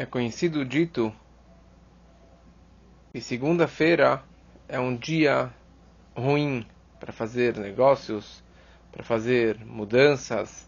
é conhecido dito que segunda-feira é um dia ruim para fazer negócios, para fazer mudanças,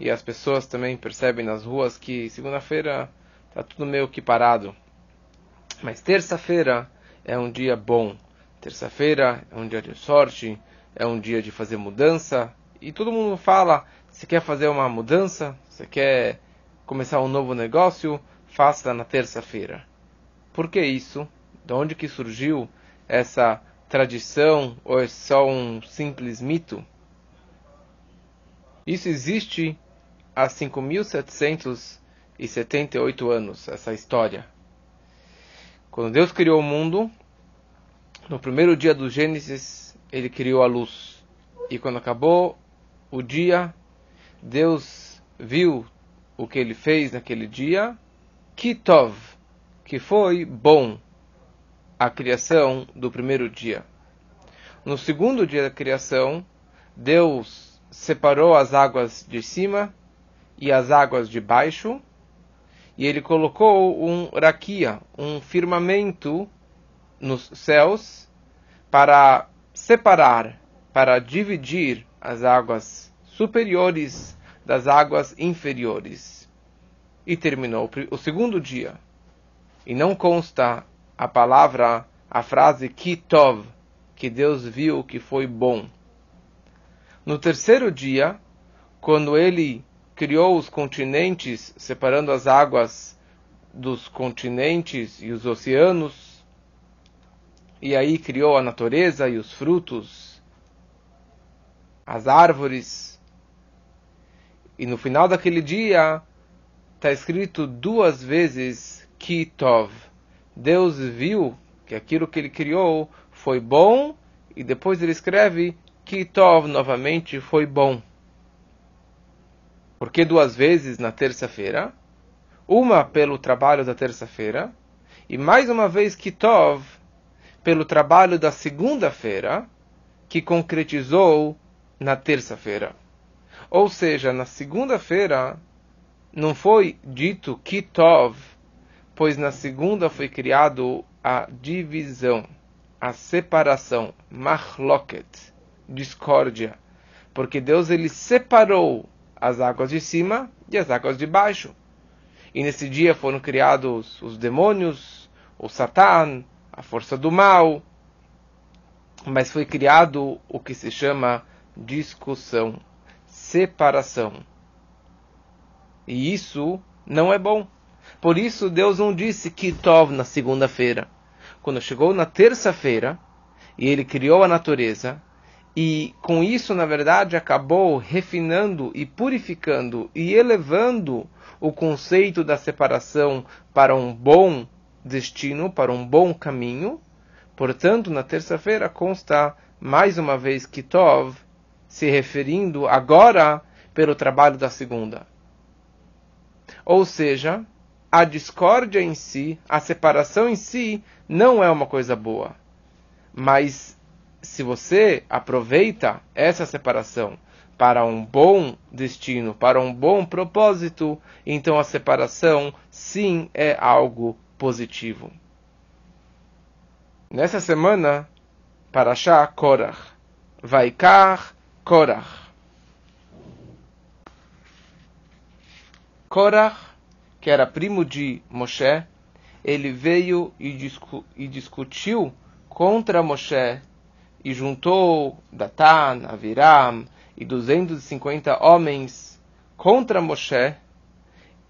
e as pessoas também percebem nas ruas que segunda-feira está tudo meio que parado. Mas terça-feira é um dia bom. Terça-feira é um dia de sorte, é um dia de fazer mudança. E todo mundo fala: se quer fazer uma mudança, se quer começar um novo negócio, faça na terça-feira. Por que isso? De onde que surgiu essa tradição ou é só um simples mito? Isso existe há 5.778 anos, essa história. Quando Deus criou o mundo, no primeiro dia do Gênesis, ele criou a luz. E quando acabou o dia, Deus viu o que ele fez naquele dia, Kitov, que foi bom, a criação do primeiro dia. No segundo dia da criação, Deus separou as águas de cima e as águas de baixo, e ele colocou um raquia, um firmamento nos céus para separar, para dividir as águas superiores das águas inferiores. E terminou o segundo dia. E não consta a palavra, a frase Kitov, que Deus viu que foi bom. No terceiro dia, quando ele criou os continentes, separando as águas dos continentes e os oceanos, e aí criou a natureza e os frutos, as árvores. E no final daquele dia está escrito duas vezes Kitov. Deus viu que aquilo que ele criou foi bom e depois ele escreve Kitov novamente foi bom. Porque duas vezes na terça-feira, uma pelo trabalho da terça-feira e mais uma vez Kitov pelo trabalho da segunda-feira que concretizou na terça-feira. Ou seja, na segunda-feira não foi dito Kitov, pois na segunda foi criado a divisão, a separação, machloket, discórdia, porque Deus ele separou as águas de cima e as águas de baixo. E nesse dia foram criados os demônios, o Satã, a força do mal, mas foi criado o que se chama discussão, separação. E isso não é bom. Por isso Deus não disse que Tov na segunda-feira. Quando chegou na terça-feira, e ele criou a natureza, e com isso, na verdade, acabou refinando e purificando e elevando o conceito da separação para um bom destino, para um bom caminho. Portanto, na terça-feira consta mais uma vez que Tov, se referindo agora pelo trabalho da segunda. Ou seja, a discórdia em si, a separação em si, não é uma coisa boa. Mas se você aproveita essa separação para um bom destino, para um bom propósito, então a separação sim é algo positivo. Nessa semana, para Shah Korach, Vaikar Korach. Korach, que era primo de Moshe, ele veio e, discu e discutiu contra Moshe e juntou Datan, Aviram e 250 homens contra Moshe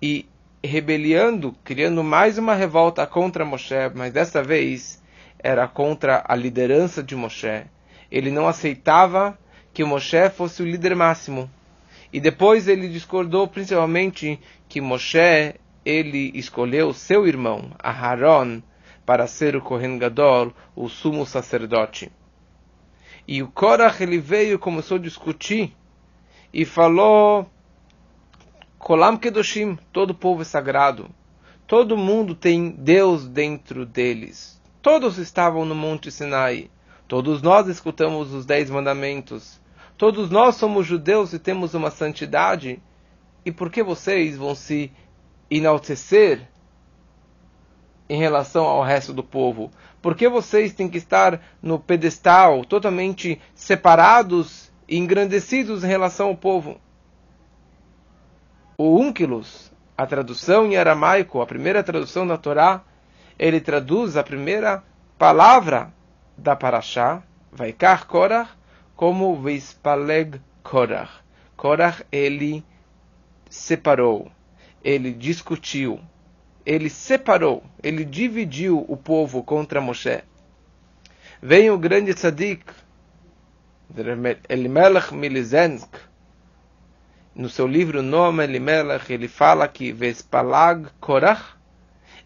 e rebeliando, criando mais uma revolta contra Moshe, mas dessa vez era contra a liderança de Moshe. Ele não aceitava que Moshe fosse o líder máximo. E depois ele discordou principalmente que Moshe ele escolheu seu irmão, Aharon, para ser o Kohen Gadol, o sumo sacerdote. E o Korach ele veio e começou a discutir e falou: Kolam Kedoshim, todo povo é sagrado. Todo mundo tem Deus dentro deles. Todos estavam no Monte Sinai. Todos nós escutamos os Dez Mandamentos. Todos nós somos judeus e temos uma santidade. E por que vocês vão se enaltecer em relação ao resto do povo? Por que vocês têm que estar no pedestal, totalmente separados e engrandecidos em relação ao povo? O Unquilus, a tradução em aramaico, a primeira tradução da Torá, ele traduz a primeira palavra da Parashá, Vaikar Korach, como Veispaleg Korach. Korach, ele separou, ele discutiu, ele separou, ele dividiu o povo contra Moshe. Vem o grande tzadik, Elimelech Milizensk, no seu livro Nome Elimelech, ele fala que Vespalag Korach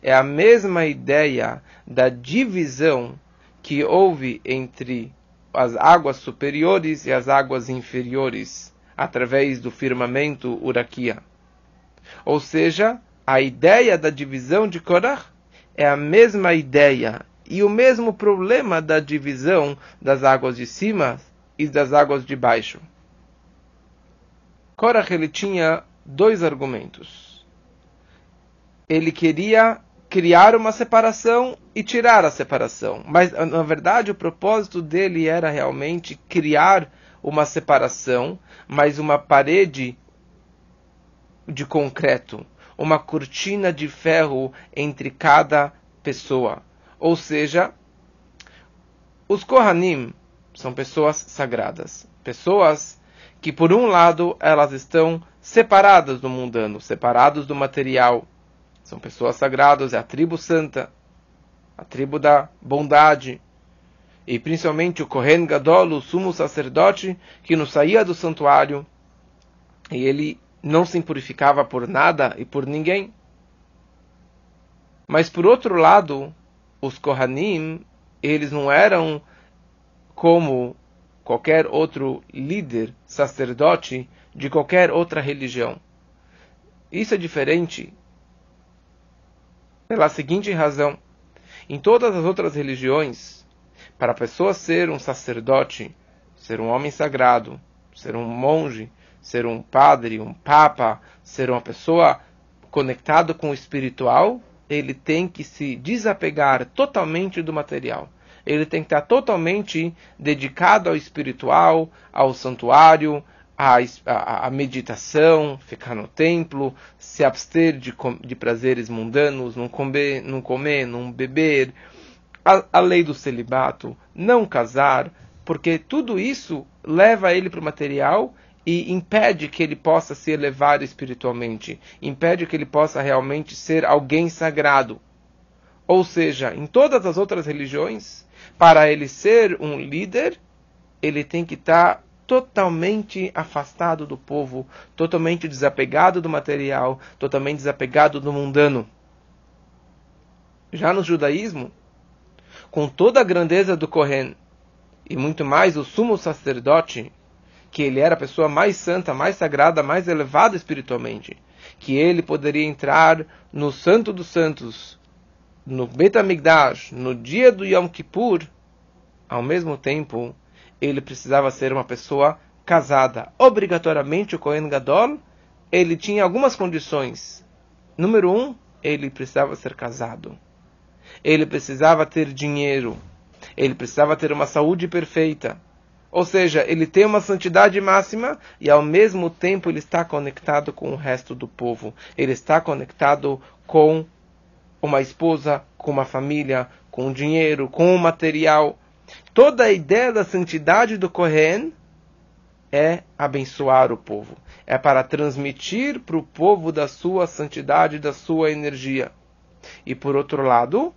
é a mesma ideia da divisão que houve entre as águas superiores e as águas inferiores, através do firmamento Uraquia. Ou seja, a ideia da divisão de Korah é a mesma ideia e o mesmo problema da divisão das águas de cima e das águas de baixo. Korah ele tinha dois argumentos. Ele queria criar uma separação e tirar a separação, mas na verdade o propósito dele era realmente criar uma separação, mas uma parede de concreto uma cortina de ferro entre cada pessoa. Ou seja, os Kohanim são pessoas sagradas, pessoas que por um lado elas estão separadas do mundano, separados do material. São pessoas sagradas, é a tribo santa, a tribo da bondade. E principalmente o Kohen Gadol, o sumo sacerdote, que não saía do santuário, e ele não se impurificava por nada e por ninguém. Mas por outro lado, os Kohanim, eles não eram como qualquer outro líder, sacerdote de qualquer outra religião. Isso é diferente pela seguinte razão: em todas as outras religiões, para a pessoa ser um sacerdote, ser um homem sagrado, ser um monge, ser um padre, um papa, ser uma pessoa conectada com o espiritual, ele tem que se desapegar totalmente do material. Ele tem que estar totalmente dedicado ao espiritual, ao santuário, à, à meditação, ficar no templo, se abster de, de prazeres mundanos, não comer, não, comer, não beber, a, a lei do celibato, não casar, porque tudo isso leva ele para o material e impede que ele possa se elevar espiritualmente, impede que ele possa realmente ser alguém sagrado. Ou seja, em todas as outras religiões, para ele ser um líder, ele tem que estar totalmente afastado do povo, totalmente desapegado do material, totalmente desapegado do mundano. Já no judaísmo, com toda a grandeza do Kohen e muito mais o sumo sacerdote, que ele era a pessoa mais santa, mais sagrada, mais elevada espiritualmente, que ele poderia entrar no Santo dos Santos, no Bet HaMikdash, no dia do Yom Kippur, ao mesmo tempo, ele precisava ser uma pessoa casada. Obrigatoriamente, o Kohen Gadol, ele tinha algumas condições. Número um, ele precisava ser casado. Ele precisava ter dinheiro. Ele precisava ter uma saúde perfeita. Ou seja, ele tem uma santidade máxima e ao mesmo tempo ele está conectado com o resto do povo. Ele está conectado com uma esposa, com uma família, com dinheiro, com o material. Toda a ideia da santidade do Kohen é abençoar o povo. É para transmitir para o povo da sua santidade, da sua energia. E por outro lado,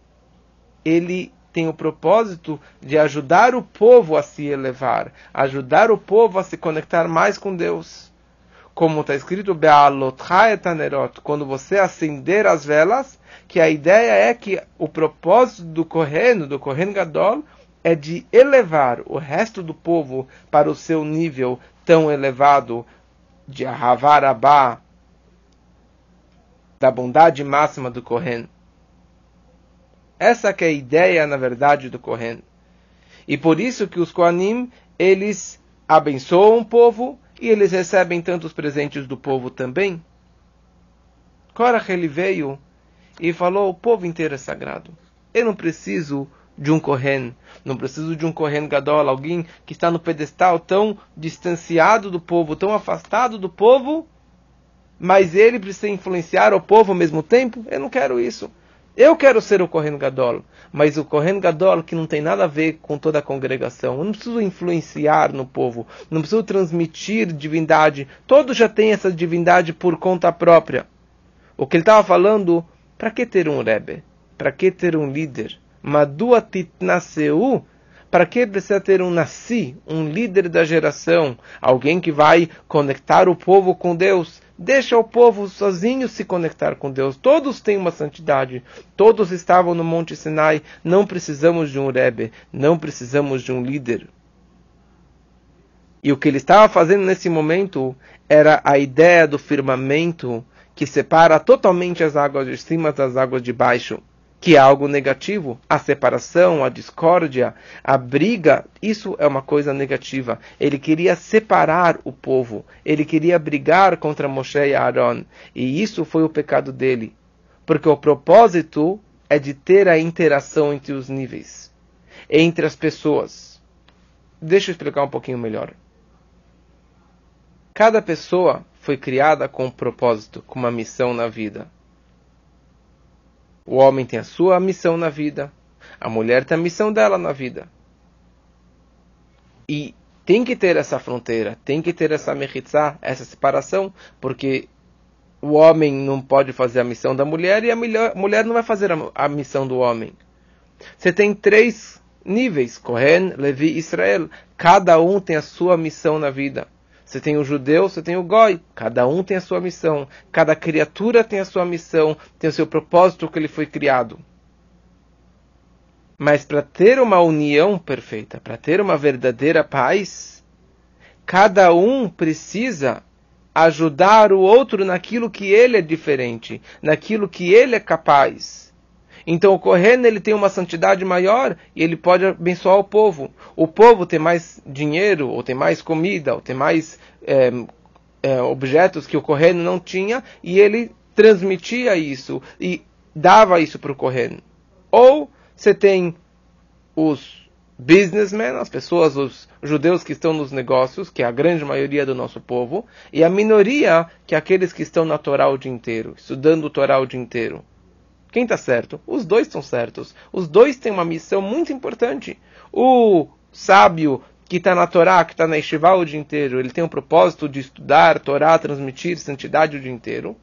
ele tem o propósito de ajudar o povo a se elevar, ajudar o povo a se conectar mais com Deus. Como está escrito, quando você acender as velas, que a ideia é que o propósito do Kohen, do Kohen Gadol, é de elevar o resto do povo para o seu nível tão elevado de Ahavarabá, da bondade máxima do Kohen. Essa que é a ideia, na verdade, do Kohen. E por isso que os Kohanim, eles abençoam o povo e eles recebem tantos presentes do povo também. Korach ele veio e falou: o povo inteiro é sagrado. Eu não preciso de um Kohen, não preciso de um Kohen Gadol, alguém que está no pedestal tão distanciado do povo, tão afastado do povo, mas ele precisa influenciar o povo ao mesmo tempo. Eu não quero isso. Eu quero ser o Kohen Gadol, mas o Kohen Gadol que não tem nada a ver com toda a congregação. Eu não preciso influenciar no povo, não preciso transmitir divindade. Todos já têm essa divindade por conta própria. O que ele estava falando, para que ter um Rebbe? Para que ter um líder? Madua titnaseu? Para que precisa ter um nasci, um líder da geração, alguém que vai conectar o povo com Deus? Deixa o povo sozinho se conectar com Deus. Todos têm uma santidade. Todos estavam no Monte Sinai. Não precisamos de um Rebbe. Não precisamos de um líder. E o que ele estava fazendo nesse momento era a ideia do firmamento que separa totalmente as águas de cima das águas de baixo que é algo negativo. A separação, a discórdia, a briga, isso é uma coisa negativa. Ele queria separar o povo, ele queria brigar contra Moshe e Aaron, e isso foi o pecado dele. Porque o propósito é de ter a interação entre os níveis, entre as pessoas. Deixa eu explicar um pouquinho melhor. Cada pessoa foi criada com um propósito, com uma missão na vida. O homem tem a sua missão na vida, a mulher tem a missão dela na vida. E tem que ter essa fronteira, tem que ter essa mechitzá, essa separação, porque o homem não pode fazer a missão da mulher e a mulher não vai fazer a, missão do homem. Você tem três níveis, Kohen, Levi e Israel. Cada um tem a sua missão na vida. Você tem o judeu, você tem o goi. Cada um tem a sua missão. Cada criatura tem a sua missão, tem o seu propósito que ele foi criado. Mas para ter uma união perfeita, para ter uma verdadeira paz, cada um precisa ajudar o outro naquilo que ele é diferente, naquilo que ele é capaz. Então o Kohen ele tem uma santidade maior e ele pode abençoar o povo. O povo tem mais dinheiro, ou tem mais comida, ou tem mais é, é, objetos que o Kohen não tinha e ele transmitia isso e dava isso para o Kohen. Ou você tem os businessmen, as pessoas, os judeus que estão nos negócios, que é a grande maioria do nosso povo, e a minoria, que é aqueles que estão na Torá o dia inteiro, estudando o Torá o dia inteiro. Quem está certo? Os dois estão certos. Os dois têm uma missão muito importante. O sábio que está na Torá, que está na Yeshiva o dia inteiro, ele tem o propósito de estudar Torá, transmitir santidade o dia inteiro.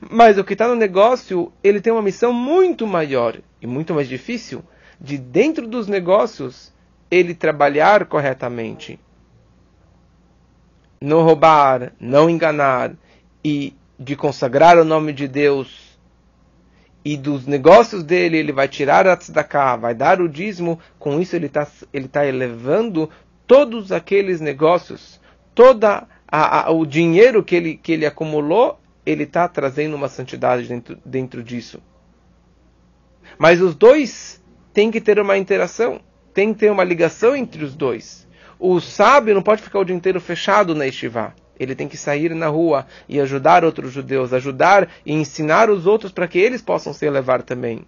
Mas o que está no negócio, ele tem uma missão muito maior e muito mais difícil de dentro dos negócios ele trabalhar corretamente. Não roubar, não enganar e de consagrar o nome de Deus e dos negócios dele ele vai tirar a tzedakah, vai dar o dízimo, com isso ele está ele tá elevando todos aqueles negócios, toda o dinheiro que ele, que ele acumulou, ele está trazendo uma santidade dentro, dentro disso. Mas os dois têm que ter uma interação, tem que ter uma ligação entre os dois. O sábio não pode ficar o dia inteiro fechado na estivá. Ele tem que sair na rua e ajudar outros judeus, ajudar e ensinar os outros para que eles possam se elevar também.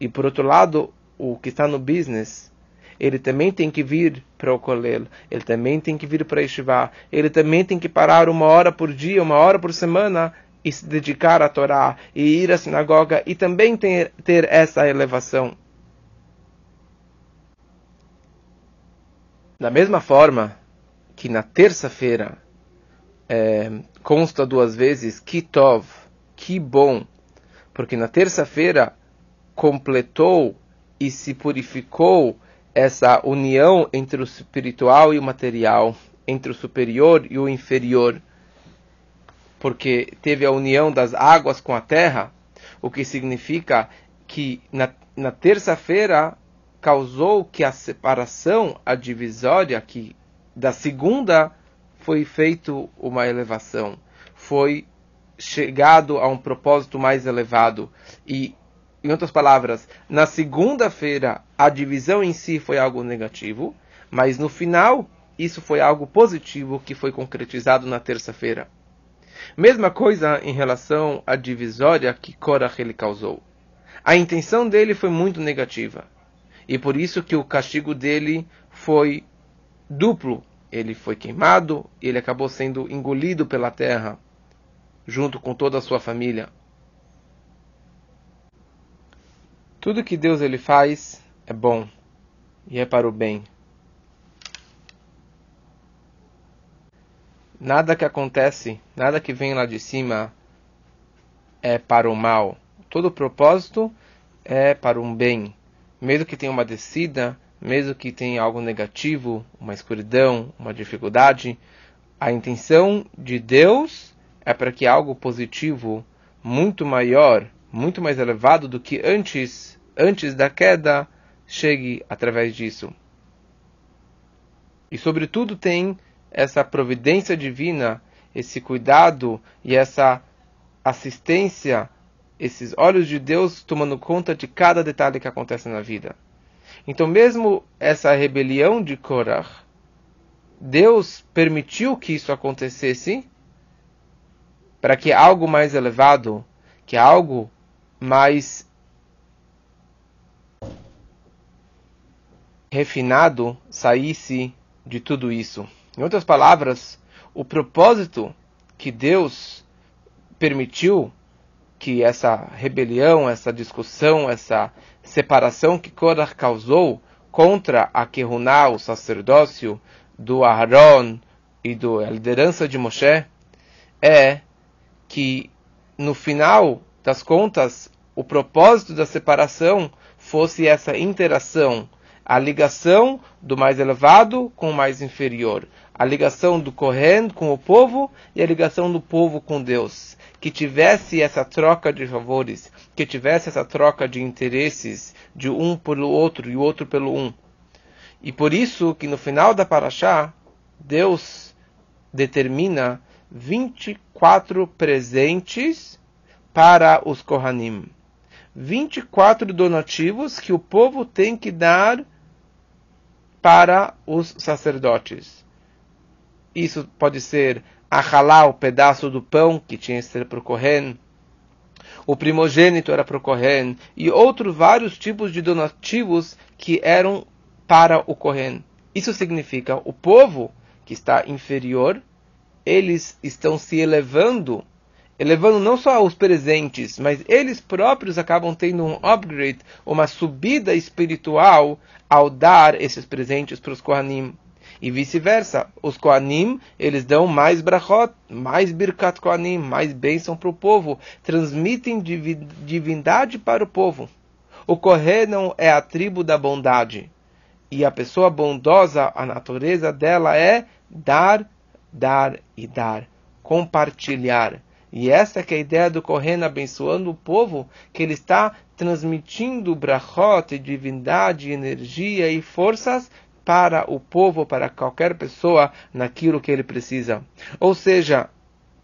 E por outro lado, o que está no business, ele também tem que vir para o Kolel, ele também tem que vir para Yeshiva, ele também tem que parar uma hora por dia, uma hora por semana e se dedicar à Torá, e ir à sinagoga e também ter, ter essa elevação. Da mesma forma que na terça-feira é, consta duas vezes Kitov, que bom, porque na terça-feira completou e se purificou essa união entre o espiritual e o material, entre o superior e o inferior, porque teve a união das águas com a terra, o que significa que na, na terça-feira causou que a separação, a divisória que da segunda foi feito uma elevação, foi chegado a um propósito mais elevado. E, em outras palavras, na segunda-feira a divisão em si foi algo negativo, mas no final isso foi algo positivo que foi concretizado na terça-feira. Mesma coisa em relação à divisória que Korach ele causou. A intenção dele foi muito negativa. E por isso que o castigo dele foi duplo. Ele foi queimado, ele acabou sendo engolido pela terra, junto com toda a sua família. Tudo que Deus ele faz é bom e é para o bem. Nada que acontece, nada que vem lá de cima é para o mal. Todo propósito é para um bem. Mesmo que tenha uma descida, mesmo que tenha algo negativo, uma escuridão, uma dificuldade, a intenção de Deus é para que algo positivo, muito maior, muito mais elevado do que antes, antes da queda, chegue através disso. E sobretudo tem essa providência divina, esse cuidado e essa assistência, esses olhos de Deus tomando conta de cada detalhe que acontece na vida. Então, mesmo essa rebelião de Korah, Deus permitiu que isso acontecesse para que algo mais elevado, que algo mais refinado saísse de tudo isso. Em outras palavras, o propósito que Deus permitiu que essa rebelião, essa discussão, essa separação que Korah causou contra a Kehuná, o sacerdócio do Aharon e da liderança de Moshe, é que no final das contas o propósito da separação fosse essa interação a ligação do mais elevado com o mais inferior, a ligação do Kohen com o povo e a ligação do povo com Deus. Que tivesse essa troca de favores, que tivesse essa troca de interesses de um pelo outro e o outro pelo um. E por isso que no final da Paraxá, Deus determina 24 presentes para os Kohanim. 24 donativos que o povo tem que dar para os sacerdotes. Isso pode ser a o pedaço do pão que tinha que ser para o Kohen, o primogênito era para o Kohen, e outros vários tipos de donativos que eram para o Kohen. Isso significa o povo que está inferior, eles estão se elevando elevando não só os presentes, mas eles próprios acabam tendo um upgrade, uma subida espiritual ao dar esses presentes para os Kohanim. E vice-versa, os Kohanim, eles dão mais brachot, mais birkat Kohanim, mais bênção para o povo, transmitem divindade para o povo. O Kohen é a tribo da bondade. E a pessoa bondosa, a natureza dela é dar, dar e dar, compartilhar. E essa que é a ideia do Kohen abençoando o povo, que ele está transmitindo brachot, divindade, energia e forças para o povo, para qualquer pessoa, naquilo que ele precisa. Ou seja,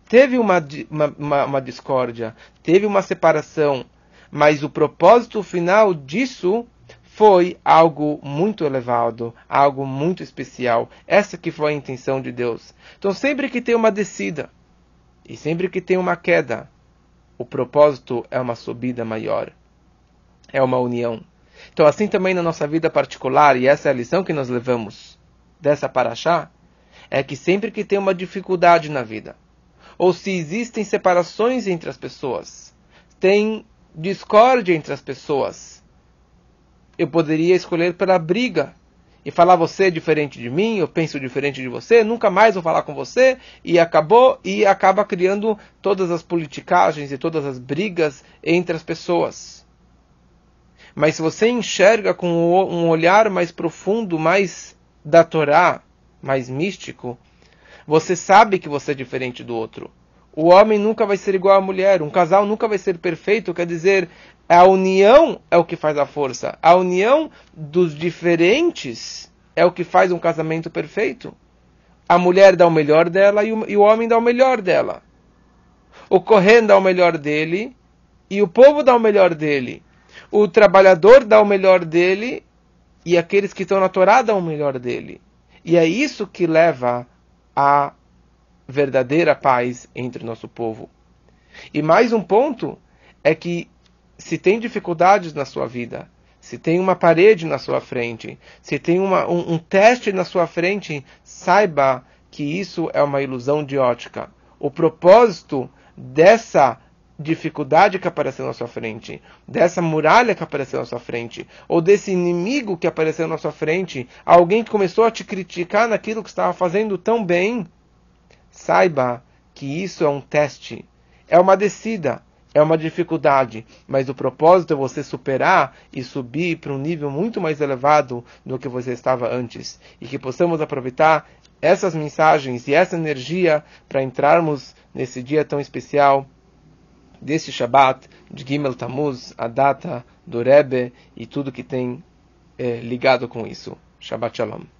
teve uma, uma, uma discórdia, teve uma separação, mas o propósito final disso foi algo muito elevado, algo muito especial. Essa que foi a intenção de Deus. Então, sempre que tem uma descida, e sempre que tem uma queda, o propósito é uma subida maior. É uma união. Então, assim também na nossa vida particular, e essa é a lição que nós levamos dessa paraxá, é que sempre que tem uma dificuldade na vida, ou se existem separações entre as pessoas, tem discórdia entre as pessoas, eu poderia escolher pela briga e falar você é diferente de mim, eu penso diferente de você, nunca mais vou falar com você, e acabou e acaba criando todas as politicagens e todas as brigas entre as pessoas. Mas se você enxerga com um olhar mais profundo, mais da Torá, mais místico, você sabe que você é diferente do outro. O homem nunca vai ser igual à mulher, um casal nunca vai ser perfeito, quer dizer, a união é o que faz a força. A união dos diferentes é o que faz um casamento perfeito. A mulher dá o melhor dela e o, e o homem dá o melhor dela. O Kohen dá o melhor dele e o povo dá o melhor dele. O trabalhador dá o melhor dele e aqueles que estão na Torá dão o melhor dele. E é isso que leva a verdadeira paz entre o nosso povo. E mais um ponto é que se tem dificuldades na sua vida, se tem uma parede na sua frente, se tem uma, um, um teste na sua frente, saiba que isso é uma ilusão de ótica. O propósito dessa dificuldade que apareceu na sua frente, dessa muralha que apareceu na sua frente, ou desse inimigo que apareceu na sua frente, alguém que começou a te criticar naquilo que estava fazendo tão bem, saiba que isso é um teste, é uma descida, é uma dificuldade, mas o propósito é você superar e subir para um nível muito mais elevado do que você estava antes. E que possamos aproveitar essas mensagens e essa energia para entrarmos nesse dia tão especial desse Shabbat de Gimel Tammuz, a data do Rebbe e tudo que tem é, ligado com isso. Shabbat Shalom.